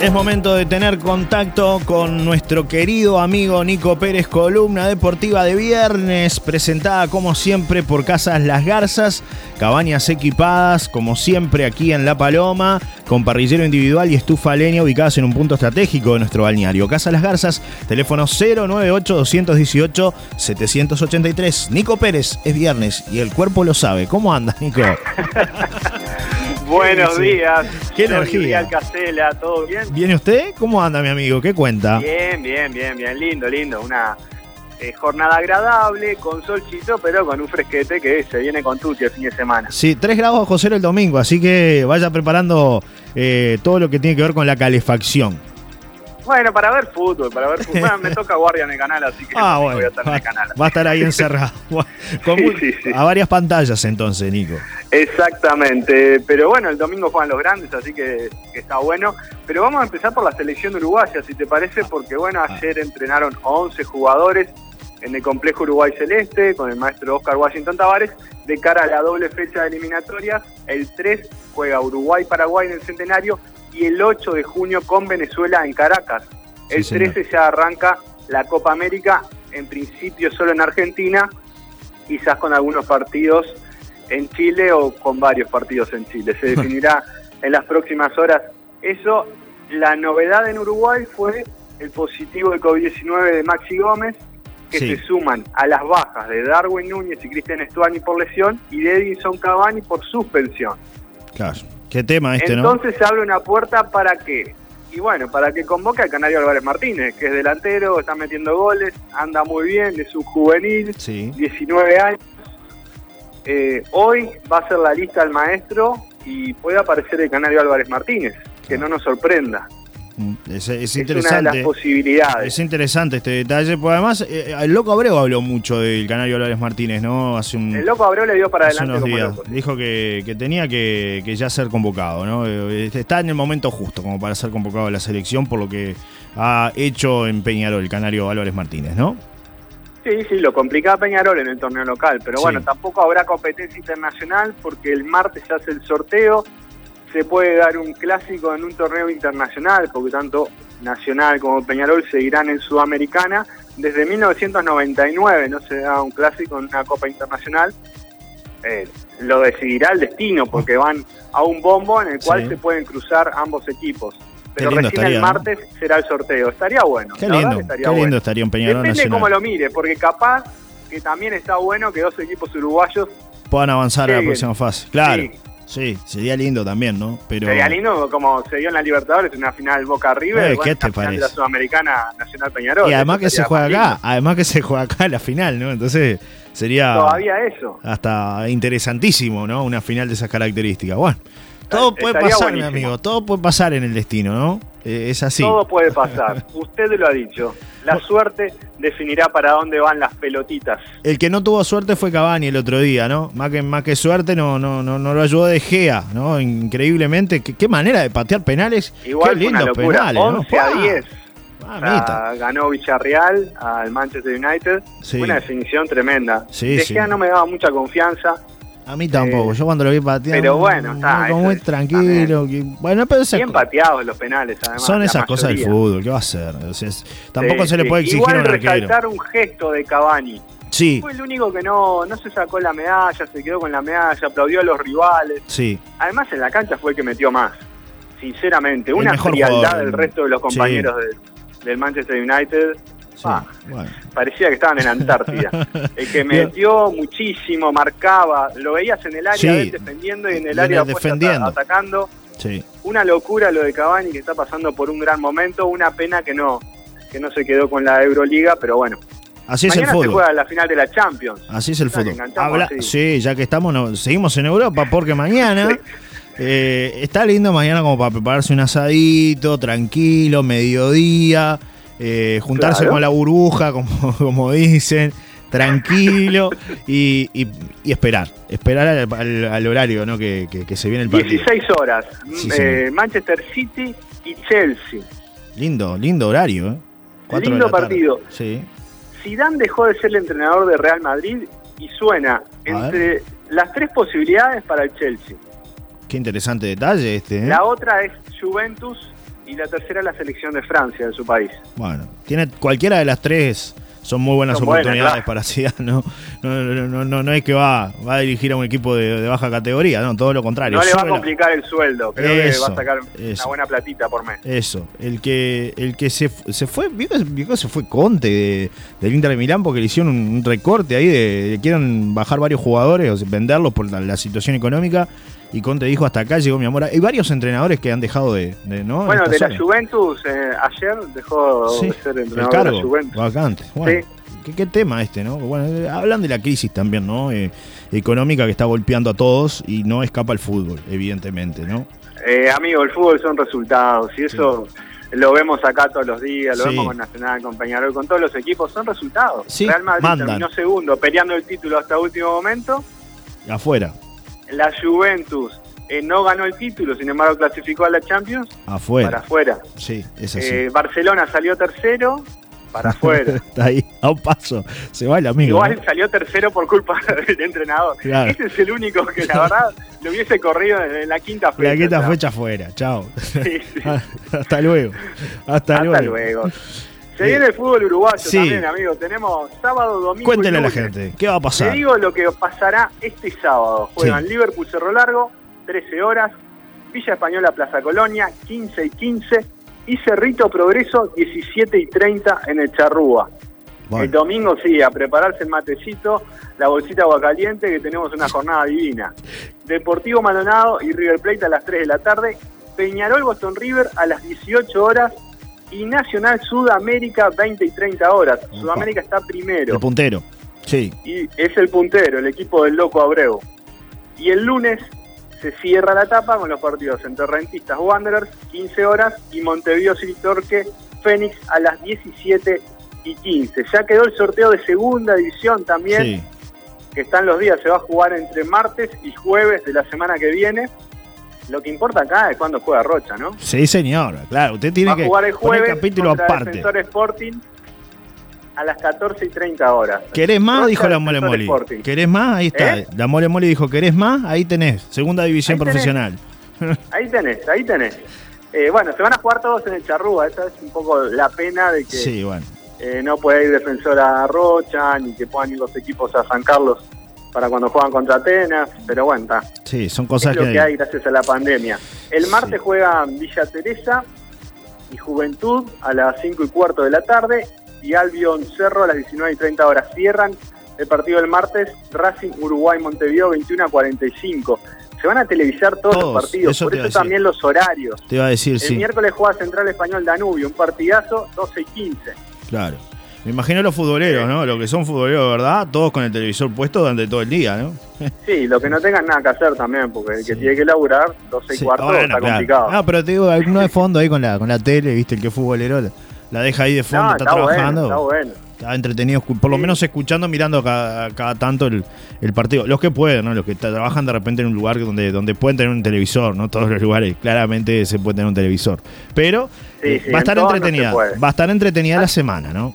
Es momento de tener contacto con nuestro querido amigo Nico Pérez, columna deportiva de viernes, presentada como siempre por Casas Las Garzas, cabañas equipadas como siempre aquí en La Paloma, con parrillero individual y estufa leña ubicadas en un punto estratégico de nuestro balneario. Casas Las Garzas, teléfono 098-218-783. Nico Pérez, es viernes y el cuerpo lo sabe. ¿Cómo anda, Nico? Buenos días. Qué energía. Alcacela, ¿todo bien? ¿Viene usted? ¿Cómo anda, mi amigo? ¿Qué cuenta? Bien, bien, bien, bien. Lindo, lindo. Una eh, jornada agradable, con solcito, pero con un fresquete que se viene con tutti el fin de semana. Sí, 3 grados bajo cero el domingo, así que vaya preparando eh, todo lo que tiene que ver con la calefacción. Bueno, para ver fútbol, para ver fútbol. Bueno, me toca guardia en el canal, así que Ah, bueno. voy a estar en Va, el canal. va a estar ahí encerrado. Con Sí, mu- sí, sí. A varias pantallas entonces, Nico. Exactamente, pero bueno, el domingo juegan los grandes, así que, que está bueno. Pero vamos a empezar por la selección uruguaya, si te parece, porque bueno, ayer entrenaron 11 jugadores en el complejo Uruguay Celeste con el maestro Oscar Washington Tavares de cara a la doble fecha de eliminatorias. El 3 juega Uruguay-Paraguay en el Centenario y el 8 de junio con Venezuela en Caracas. El Sí, señor. 13 ya arranca la Copa América, en principio solo en Argentina, quizás con algunos partidos en Chile o con varios partidos en Chile. Se definirá en las próximas horas. Eso, la novedad en Uruguay fue el positivo de COVID-19 de Maxi Gómez, que Sí. se suman a las bajas de Darwin Núñez y Cristian Estuani por lesión y de Edinson Cavani por suspensión. Claro. Qué tema este, ¿no? Entonces se abre una puerta para qué? Y bueno, para que convoque al Canario Álvarez Martínez, que es delantero, está metiendo goles, anda muy bien, es un juvenil, Sí. 19 años. Eh, hoy va a ser la lista del maestro y puede aparecer el Canario Álvarez Martínez, que no nos sorprenda. Mm, Es, es Es una de interesante. las posibilidades. Es interesante este detalle, porque además eh, el loco Abreu habló mucho del Canario Álvarez Martínez, ¿no? Hace un, El loco Abreu le dio para hace adelante unos días. Dijo que, que tenía que, que ya ser convocado, ¿no? Eh, Está en el momento justo como para ser convocado a la selección por lo que ha hecho en Peñarol el Canario Álvarez Martínez, ¿no? Sí, sí, lo complicaba Peñarol en el torneo local, pero Sí. bueno, tampoco habrá competencia internacional porque el martes se hace el sorteo, se puede dar un clásico en un torneo internacional, porque tanto Nacional como Peñarol seguirán en Sudamericana. Desde 1999 no se da un clásico en una Copa Internacional. Eh, lo decidirá el destino, porque van a un bombo en el cual Sí. se pueden cruzar ambos equipos. Pero recién estaría, el ¿no? martes será el sorteo. Estaría bueno. Qué verdad lindo, estaría qué lindo bueno. estaría un Peñarol Depende Nacional. cómo lo mire, porque capaz que también está bueno que dos equipos uruguayos Puedan avanzar a la próxima fase. Claro, sí. Sí, sería lindo también, ¿no? Pero sería lindo como se dio en la Libertadores, una final Boca River, Eh, bueno, ¿qué te de la? Sudamericana Nacional Peñarol. y además que se juega acá, lindo. además que se juega acá la final, ¿no? Entonces sería Todavía eso. hasta interesantísimo, ¿no? Una final de esas características. Bueno, todo puede pasar, mi buenísimo. amigo, todo puede pasar en el destino, ¿no? Eh, es así. Todo puede pasar. Usted lo ha dicho. La suerte definirá para dónde van las pelotitas. El que no tuvo suerte fue Cavani el otro día, ¿no? Más que, más que suerte no, no, no, no lo ayudó de Gea, ¿no? Increíblemente. Qué, qué manera de patear penales. Igual qué lindos penales, ¿no? 11 a ¡Pah! 10. Mamita. Ah, ganó Villarreal al Manchester United. Sí. Una definición tremenda. Sí, De sí. Gea no me daba mucha confianza. A mí tampoco. Eh, Yo cuando lo vi patear. pero bueno, está, Como muy tranquilo. que- bueno, pero esas Bien pateados los penales, además. son esas cosas del fútbol. ¿Qué va a hacer? Tampoco Sí, se le puede exigir Igual a un arquero. resaltar un gesto de Cavani. Sí, Fue el único que no, no se sacó la medalla, se quedó con la medalla, aplaudió a los rivales. sí. Además, en la cancha fue el que metió más. Sinceramente, una frialdad jugador. del resto de los Sí. compañeros del- del Manchester United. Sí. Ah. Bueno. Parecía que estaban en Antártida. El que metió muchísimo, marcaba, lo veías en el área Sí. de él defendiendo y en el Y área defendiendo. atacando. Sí. Una locura lo de Cavani que está pasando por un gran momento. Una pena que no, que no se quedó con la Euroliga, pero bueno. Así es el Mañana se fútbol. juega la final de la Champions. Así es el fútbol. Habla- sí, ya que estamos, no- seguimos en Europa, porque mañana eh, está lindo mañana como para prepararse un asadito, tranquilo, mediodía, eh, juntarse Claro. con la burbuja, como, como dicen, tranquilo y, y- y esperar, esperar al, al- al horario ¿no? que, que- que se viene el partido. 16 horas. Sí, eh. Manchester City y Chelsea. Lindo, lindo horario. ¿eh? Lindo partido. Sí. Zidane dejó de ser el entrenador de Real Madrid y suena entre las tres posibilidades para el Chelsea. Qué interesante detalle este. ¿eh? La otra es Juventus y la tercera la selección de Francia, de su país. Bueno, tiene cualquiera de las tres son muy buenas oportunidades para Zidane, ¿no? No, no, no, es que va, va a dirigir a un equipo de, baja categoría, no, todo lo contrario. No le va a complicar el sueldo, creo que va a sacar una buena platita por mes. Eso, el que el que se, se fue, vio se fue Conte del Inter de Milán porque le hicieron un, recorte ahí de, quieren bajar varios jugadores o venderlos por la, situación económica y Conte dijo hasta acá llegó mi amor. Hay varios entrenadores que han dejado de, ¿no? Bueno, de la Juventus eh, ayer dejó de ser entrenador de la Juventus. Vacante. Bueno, ¿qué, tema este, ¿no? Bueno, eh, hablan de la crisis también, ¿no? Eh, económica que está golpeando a todos y no escapa el fútbol, evidentemente, ¿no? amigo, el fútbol son resultados y eso lo vemos acá todos los días, lo vemos con Nacional, con Peñarol, con todos los equipos, son resultados. Real Madrid terminó segundo, peleando el título hasta último momento. Afuera. La Juventus eh, no ganó el título, sin embargo clasificó a la Champions. Afuera. Para afuera. Sí, es así. Eh, Barcelona salió tercero, para afuera. Está ahí, a un paso. Se va el amigo. Igual salió tercero por culpa del entrenador. Ese es el único que la verdad lo hubiese corrido en la quinta fecha. La quinta fecha afuera, chao. Hasta luego. Hasta, Hasta luego. Se viene el fútbol uruguayo también, amigo. Tenemos sábado, domingo. Cuéntenle a la gente, ¿qué va a pasar? Te digo lo que pasará este sábado. Juegan Liverpool Cerro Largo, 13 horas. Villa Española Plaza Colonia, 15 y 15. Y Cerrito Progreso, 17 y 30 en el Charrúa. El domingo sí, a prepararse el matecito, la bolsita agua caliente, que tenemos una jornada divina. Deportivo Maldonado y River Plate a las 3 de la tarde. Peñarol Boston River a las 18 horas y Nacional Sudamérica 20 y 30 horas. Sudamérica está primero. El puntero, sí. Y es el puntero, el equipo del Loco Abreu. Y el lunes se cierra la etapa con los partidos entre Rentistas Wanderers 15 horas y Montevideo City Torque Fénix a las 17 y 15. Ya quedó el sorteo de segunda división también, que están los días, se va a jugar entre martes y jueves de la semana que viene. Lo que importa acá es cuando juega Rocha, ¿no? Sí, señor. Claro, usted tiene que jugar el jueves capítulo aparte. Defensor Sporting a las 14 y 30 horas. ¿Querés más? dijo la Mole Moli. ¿Querés más? Ahí está. ¿Eh? La Mole Moli dijo, ¿querés más? Ahí tenés. Segunda división profesional. Ahí tenés, ahí tenés. Eh, bueno, se van a jugar todos en el Charrúa. Esa es un poco la pena de que sí, bueno. eh, no puede ir defensor a Rocha, ni que puedan ir los equipos a San Carlos para cuando juegan contra Atenas, pero bueno, está. Sí, son cosas es lo que, hay. gracias a la pandemia. El martes juegan Villa Teresa y Juventud a las 5 y cuarto de la tarde y Albion Cerro a las 19 y 30 horas. Cierran el partido del martes Racing Uruguay Montevideo 21 a 45. Se van a televisar todos, los partidos, por eso también los horarios. Te iba a decir, el miércoles juega Central Español Danubio, un partidazo 12 y 15. Claro. Me imagino los futboleros, ¿no? Los que son futboleros, ¿verdad? Todos con el televisor puesto durante todo el día, ¿no? Sí, lo que no tengan nada que hacer también, porque el que tiene que laburar 12 y cuarto está complicado. Ah, pero te digo, uno de fondo ahí con la, con la tele, ¿viste? El que es futbolero la deja ahí de fondo, está, trabajando. está bueno. Está entretenido, por lo menos escuchando, mirando cada, cada tanto el, el, partido. Los que pueden, ¿no? Los que trabajan de repente en un lugar donde, donde pueden tener un televisor, ¿no? Todos los lugares claramente se puede tener un televisor. Pero eh, va a estar entretenida. va a estar entretenida la semana, ¿no?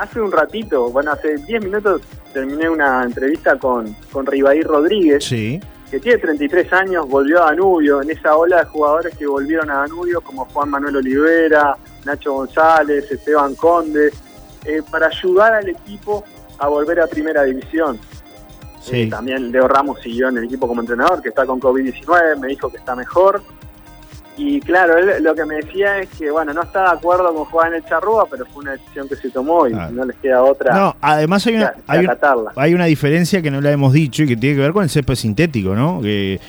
Hace un ratito, bueno, hace 10 minutos terminé una entrevista con, con Ribaí Rodríguez, que tiene 33 años, volvió a Danubio, en esa ola de jugadores que volvieron a Danubio, como Juan Manuel Olivera, Nacho González, Esteban Conde, eh, para ayudar al equipo a volver a Primera División. Sí. Eh, también Leo Ramos siguió en el equipo como entrenador, que está con COVID-19, me dijo que está mejor. Y claro, él lo que me decía es que, bueno, no está de acuerdo con jugar en el Charrúa, pero fue una decisión que se tomó y no les queda otra. No, además hay una, hay, una diferencia que no la hemos dicho y que tiene que ver con el césped sintético, ¿no? Que eh,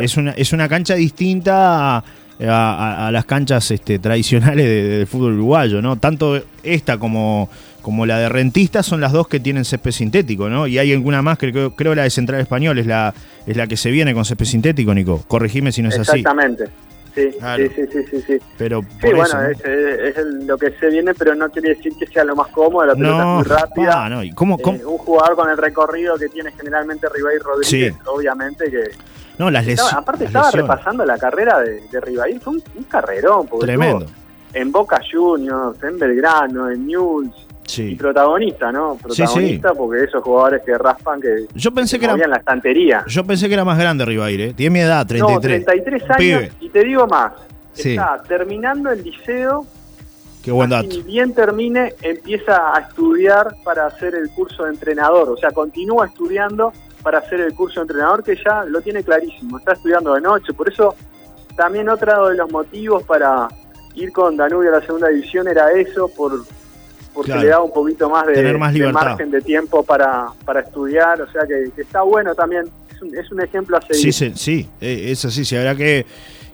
es, una, es una cancha distinta a, las canchas este, tradicionales del fútbol uruguayo, ¿no? Tanto esta como, como la de Rentista son las dos que tienen césped sintético, ¿no? Y hay alguna más que creo, creo la de Central Español es la, es la que se viene con césped sintético, Nico. Corregime si no es así. Exactamente. Sí, sí, sí, sí, sí, Pero sí, bueno, es, lo que se viene, pero no quiere decir que sea lo más cómodo, la pelota es muy rápida. no. ¿Y cómo, eh, un jugador con el recorrido que tiene generalmente Ribair Rodríguez, obviamente que... No, las lesiones. Aparte estaba repasando la carrera de, de fue un, carrerón. Tremendo. En Boca Juniors, en Belgrano, en News, y protagonista, ¿no? Protagonista porque esos jugadores que raspan que yo pensé que, era la estantería. Yo pensé que era más grande Ribaire, ¿eh? tiene mi edad, 33. No, 33 años y te digo más. está terminando el liceo. Qué buen dato. Y bien termine, empieza a estudiar para hacer el curso de entrenador. O sea, continúa estudiando para hacer el curso de entrenador que ya lo tiene clarísimo. Está estudiando de noche. Por eso, también otro de los motivos para ir con Danubio a la segunda división era eso, por porque le da un poquito más de, margen de tiempo para, para estudiar. O sea, que, está bueno también. Es un, es un ejemplo a seguir. Sí, sí, eh, es así. Se habrá que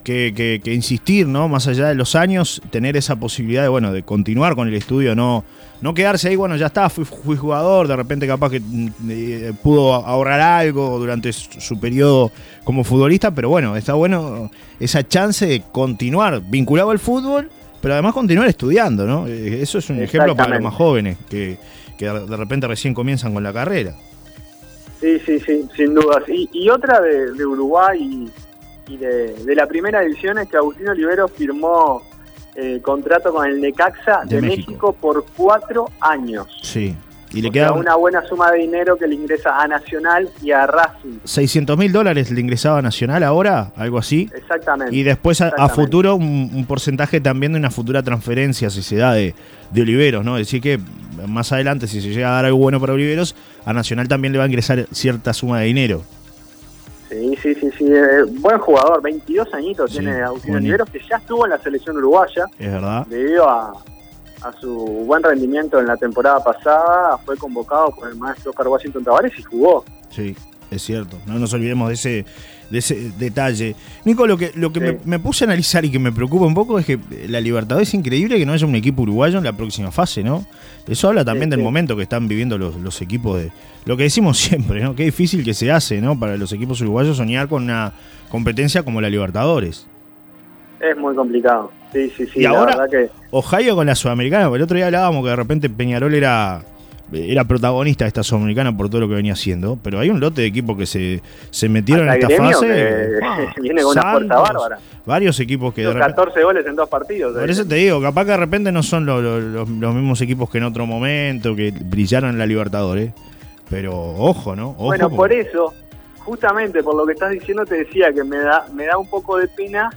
que, insistir, ¿no? Más allá de los años, tener esa posibilidad de, bueno, de continuar con el estudio, no, no quedarse ahí, bueno, ya está, fui, jugador, de repente capaz que mm, eh, pudo ahorrar algo durante su, periodo como futbolista, pero bueno, está bueno esa chance de continuar vinculado al fútbol, pero además continuar estudiando, ¿no? Eh, eso es un ejemplo para los más jóvenes que, de repente recién comienzan con la carrera. Sí, sí, sí, sin dudas. Y, y otra de, de Uruguay de, la primera división es que Agustino Olivero firmó eh, contrato con el Necaxa de, México. por cuatro años. Sí. Y le queda una buena suma de dinero que le ingresa a Nacional y a Racing. 600 mil dólares le ingresaba a Nacional ahora, algo así. Exactamente. Y después a, futuro un, porcentaje también de una futura transferencia, si se da, de, de Oliveros, ¿no? Es decir que más adelante, si se llega a dar algo bueno para Oliveros, a Nacional también le va a ingresar cierta suma de dinero. Sí, sí, sí, sí. Eh, buen jugador, 22 añitos tiene Agustín Oliveros, que ya estuvo en la selección uruguaya. Es verdad. Debido a, su buen rendimiento en la temporada pasada, fue convocado por el maestro Oscar Washington Tavares y jugó. Sí, es cierto. No nos olvidemos de ese, de ese detalle. Nico, lo que, lo que me, puse a analizar y que me preocupa un poco es que la Libertad es increíble que no haya un equipo uruguayo en la próxima fase, ¿no? Eso habla también del momento que están viviendo los, los, equipos de. Lo que decimos siempre, ¿no? Qué difícil que se hace, ¿no? Para los equipos uruguayos soñar con una competencia como la Libertadores. Es muy complicado. Sí, sí, sí. Y ahora, que... Ohio con la Sudamericana, porque el otro día hablábamos que de repente Peñarol era era protagonista de esta Sudamericana por todo lo que venía haciendo, pero hay un lote de equipos que se, se metieron en esta fase. Ah, viene con una fuerza bárbara. Varios equipos que... Los 14 goles en dos partidos. Por eso te digo, capaz que de repente no son los mismos equipos que en otro momento, que brillaron en la Libertadores, pero ojo, ¿no? bueno, por eso, justamente por lo que estás diciendo, te decía que me da, me da un poco de pena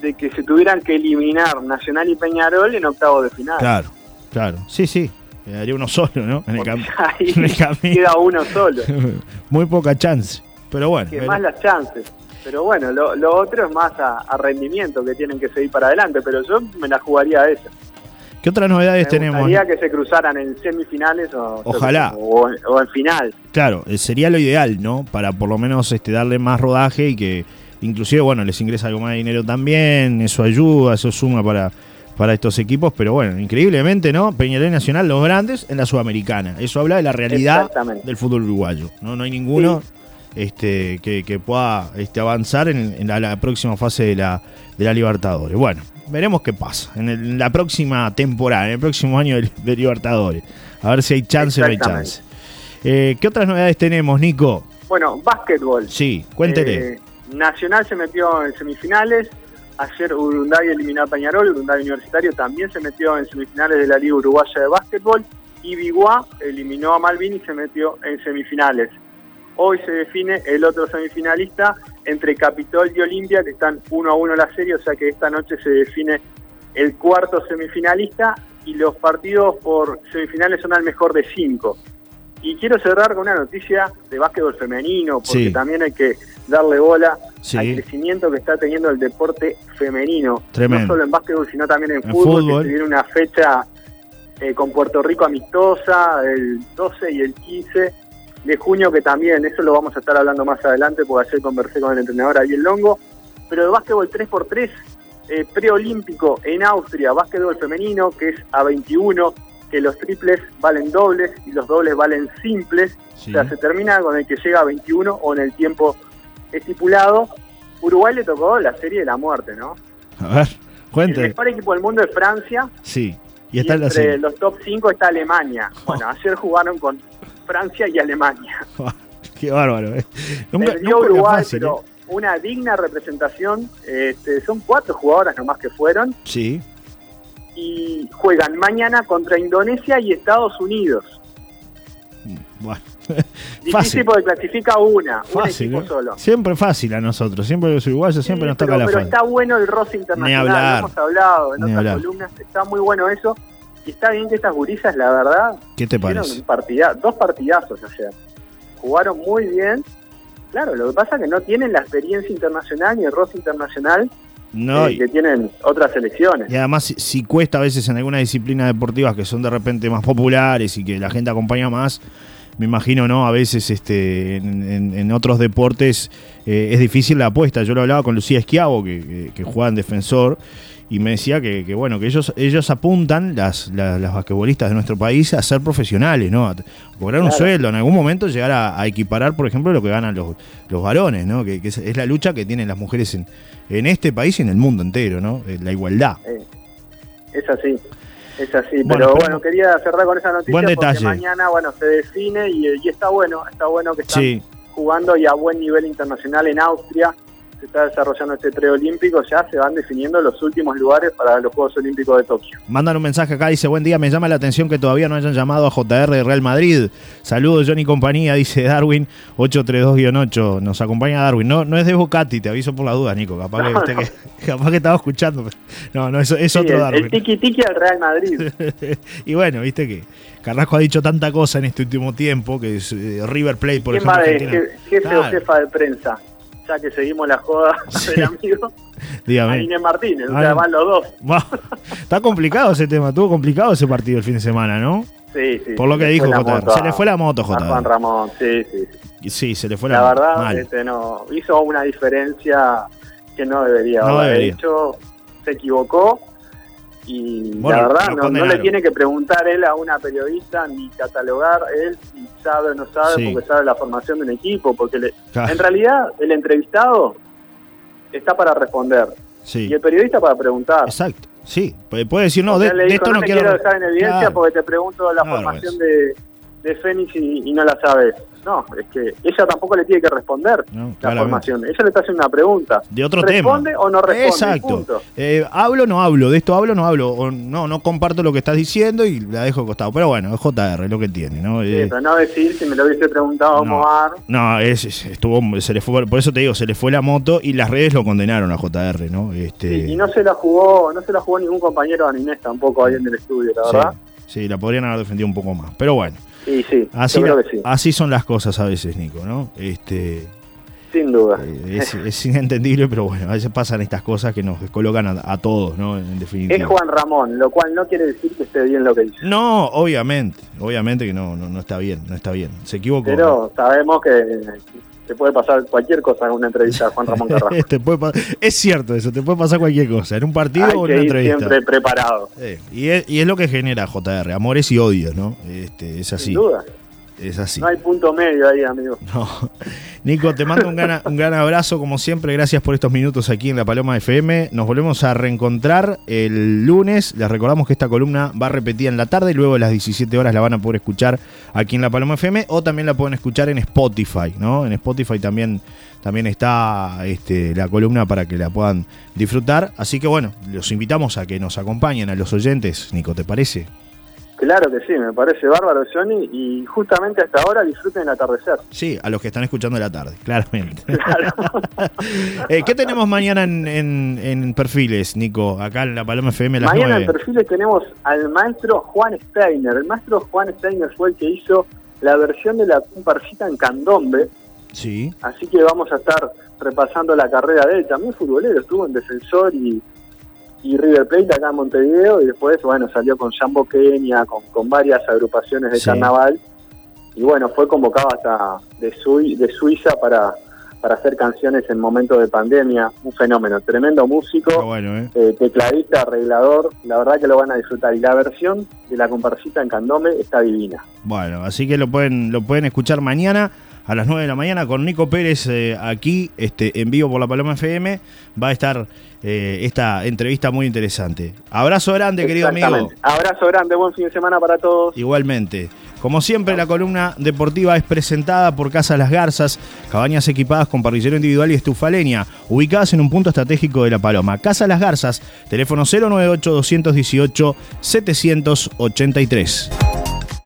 de que se tuvieran que eliminar Nacional y Peñarol en octavo de final. Claro, claro. Sí, sí, Quedaría uno solo, ¿no? En el, camino. Queda uno solo. Muy poca chance. Pero bueno. Que más las chances. Pero bueno, lo, otro es más a, rendimiento que tienen que seguir para adelante. Pero yo me la jugaría a esa. ¿Qué otras novedades me tenemos? Gustaría que se cruzaran en semifinales o, Ojalá. O, en final. Claro, eh, sería lo ideal, ¿no? Para por lo menos este, darle más rodaje y que inclusive, bueno, les ingresa algo más de dinero también. Eso ayuda, eso suma para para estos equipos, pero bueno, increíblemente, ¿no? Peñarol Nacional, los grandes en la Sudamericana. Eso habla de la realidad del fútbol uruguayo. No, no hay ninguno este, que, pueda este, avanzar en, la, próxima fase de la, de la Libertadores. Bueno, veremos qué pasa en, la próxima temporada, en el próximo año de, Libertadores. A ver si hay chance o no hay chance. Eh, ¿Qué otras novedades tenemos, Nico? Bueno, básquetbol. Sí, cuéntele. Eh, Nacional se metió en semifinales, Ayer Urunday eliminó a Peñarol, Urunday Universitario también se metió en semifinales de la Liga Uruguaya de Básquetbol y Biguá eliminó a Malvin y se metió en semifinales. Hoy se define el otro semifinalista entre Capitol y Olimpia, que están uno a uno la serie, o sea que esta noche se define el cuarto semifinalista y los partidos por semifinales son al mejor de cinco. Y quiero cerrar con una noticia de básquetbol femenino, porque también hay que darle bola al crecimiento que está teniendo el deporte femenino. No solo en básquetbol, sino también en, fútbol, que se viene una fecha eh, con Puerto Rico amistosa, el 12 y el 15 de junio, que también, eso lo vamos a estar hablando más adelante, porque ayer conversé con el entrenador ahí el Longo. Pero de básquetbol 3x3, eh, preolímpico en Austria, básquetbol femenino, que es a 21 que los triples valen dobles y los dobles valen simples. O sea, se termina con el que llega a 21 o en el tiempo estipulado. Uruguay le tocó la serie de la muerte, ¿no? A ver, cuente. El mejor equipo del mundo es Francia. Sí. Y, está entre los top 5 está Alemania. Bueno, ayer jugaron con Francia y Alemania. Qué bárbaro. ¿eh? Nunca, Uruguay, pero ¿eh? una digna representación. Este, son cuatro jugadoras nomás que fueron. Sí y juegan mañana contra Indonesia y Estados Unidos. Bueno, Difícil porque clasifica una, fácil, un solo. Siempre fácil a nosotros, siempre los uruguayos siempre nos toca la Pero está bueno el roce internacional, hemos hablado en otras columnas, está muy bueno eso. Y está bien que estas gurisas, la verdad, ¿Qué te parece? Un dos partidazos ayer. Jugaron muy bien. Claro, lo que pasa es que no tienen la experiencia internacional ni el roce internacional no, eh, que tienen otras selecciones. Y además, si, cuesta a veces en algunas disciplinas deportivas que son de repente más populares y que la gente acompaña más, me imagino, ¿no? A veces este, en, otros deportes eh, es difícil la apuesta. Yo lo hablaba con Lucía Esquiavo, que, juega en defensor, y me decía que, bueno, que ellos, ellos apuntan, las, las, basquetbolistas de nuestro país, a ser profesionales, ¿no? A cobrar un sueldo, en algún momento llegar a, equiparar, por ejemplo, lo que ganan los, los varones, ¿no? Que, es, la lucha que tienen las mujeres en, en este país y en el mundo entero, ¿no? Eh, la igualdad. es así. Es así, pero bueno, quería cerrar con esa noticia porque mañana, bueno, se define y, está bueno, está bueno que están jugando y a buen nivel internacional en Austria se está desarrollando este preolímpico, ya se van definiendo los últimos lugares para los Juegos Olímpicos de Tokio. Mandan un mensaje acá, dice, buen día, me llama la atención que todavía no hayan llamado a JR de Real Madrid. Saludos, Johnny compañía, dice Darwin, 832-8, nos acompaña Darwin. No, no es de Bocati, te aviso por la duda, Nico, capaz, que, usted que, capaz que estaba escuchando. No, no, es, es otro Darwin. El tiki-tiki al Real Madrid. y bueno, viste que Carrasco ha dicho tanta cosa en este último tiempo, que es eh, River Plate, por ejemplo. jefe o jefa de prensa? Que seguimos la joda del amigo. Dígame. Inés Martínez, además los dos. Está complicado ese tema, estuvo complicado ese partido el fin de semana, ¿no? Sí, sí. Por lo que dijo J. Se le fue la moto, J. Juan Ramón, sí, sí. Sí, se le fue la, la verdad, este, no, hizo una diferencia que no debería no haber hecho. Se equivocó y la verdad no, le tiene que preguntar él a una periodista ni catalogar él si sabe o no sabe porque sabe la formación de un equipo porque en realidad el entrevistado está para responder y el periodista para preguntar. Exacto sí puede decir no de, esto no, quiero... dejar en evidencia porque te pregunto la formación de, de Fénix y no la sabes no, es que ella tampoco le tiene que responder la formación. Ella le está haciendo una pregunta. De otro ¿Responde tema. o no responde? Exacto. Eh, hablo o no hablo, de esto hablo o no hablo. O no, no comparto lo que estás diciendo y la dejo costado. Pero bueno, es JR lo que tiene, ¿no? Sí, eh, pero no decir si me lo hubiese preguntado a Moar. No, es, estuvo, se le fue, por eso te digo, se le fue la moto y las redes lo condenaron a JR, ¿no? Este... y no se la jugó, no se la jugó ningún compañero de Inés tampoco ahí en el estudio, la verdad. Sí, la podrían haber defendido un poco más. Pero bueno. Sí, sí, así, así son las cosas a veces, Nico, ¿no? Este, Sin duda. Eh, es, inentendible, pero bueno, a veces pasan estas cosas que nos colocan a, todos, ¿no? En definitiva. Es Juan Ramón, lo cual no quiere decir que esté bien lo que dice. No, obviamente, obviamente que no, no, no está bien, no está bien. Se equivocó. Pero sabemos que te puede pasar cualquier cosa en una entrevista a Juan Ramón Carrasco. es cierto eso, te puede pasar cualquier cosa, en un partido o en una entrevista. siempre preparado. y, es, y, es, lo que genera JR, amores y odios, ¿no? Este, es así. Sin duda. Es así. No hay punto medio ahí, amigo. No. Nico, te mando un gran, un gran abrazo, como siempre. Gracias por estos minutos aquí en La Paloma FM. Nos volvemos a reencontrar el lunes. Les recordamos que esta columna va repetida en la tarde. Luego de las 17 horas la van a poder escuchar aquí en La Paloma FM. O también la pueden escuchar en Spotify, ¿no? En Spotify también, también está este, la columna para que la puedan disfrutar. Así que bueno, los invitamos a que nos acompañen a los oyentes. Nico, ¿te parece? Claro que sí, me parece bárbaro, Johnny, y justamente hasta ahora disfruten el atardecer. Sí, a los que están escuchando la tarde, claramente. Eh, ¿Qué tenemos mañana en, perfiles, Nico, acá en la Paloma FM a las Mañana en perfiles tenemos al maestro Juan Steiner. El maestro Juan Steiner fue el que hizo la versión de la comparsita en candombe. Sí. Así que vamos a estar repasando la carrera de él. También futbolero, estuvo en defensor y y River Plate acá en Montevideo y después, bueno, salió con Jambo Kenia, con, varias agrupaciones de carnaval y bueno, fue convocado hasta de, de Suiza para, para hacer canciones en momentos de pandemia, un fenómeno, tremendo músico, ¿eh? Eh, tecladista, arreglador, la verdad que lo van a disfrutar y la versión de la comparsita en Candome está divina. Bueno, así que lo pueden, lo pueden escuchar mañana a las 9 de la mañana con Nico Pérez eh, aquí este, en vivo por la Paloma FM. Va a estar eh, esta entrevista muy interesante. Abrazo grande, querido amigo. Abrazo grande, buen fin de semana para todos. Igualmente. Como siempre, la columna deportiva es presentada por Casa Las Garzas, cabañas equipadas con parrillero individual y estufa leña, ubicadas en un punto estratégico de La Paloma. Casa Las Garzas, teléfono 098-218-783.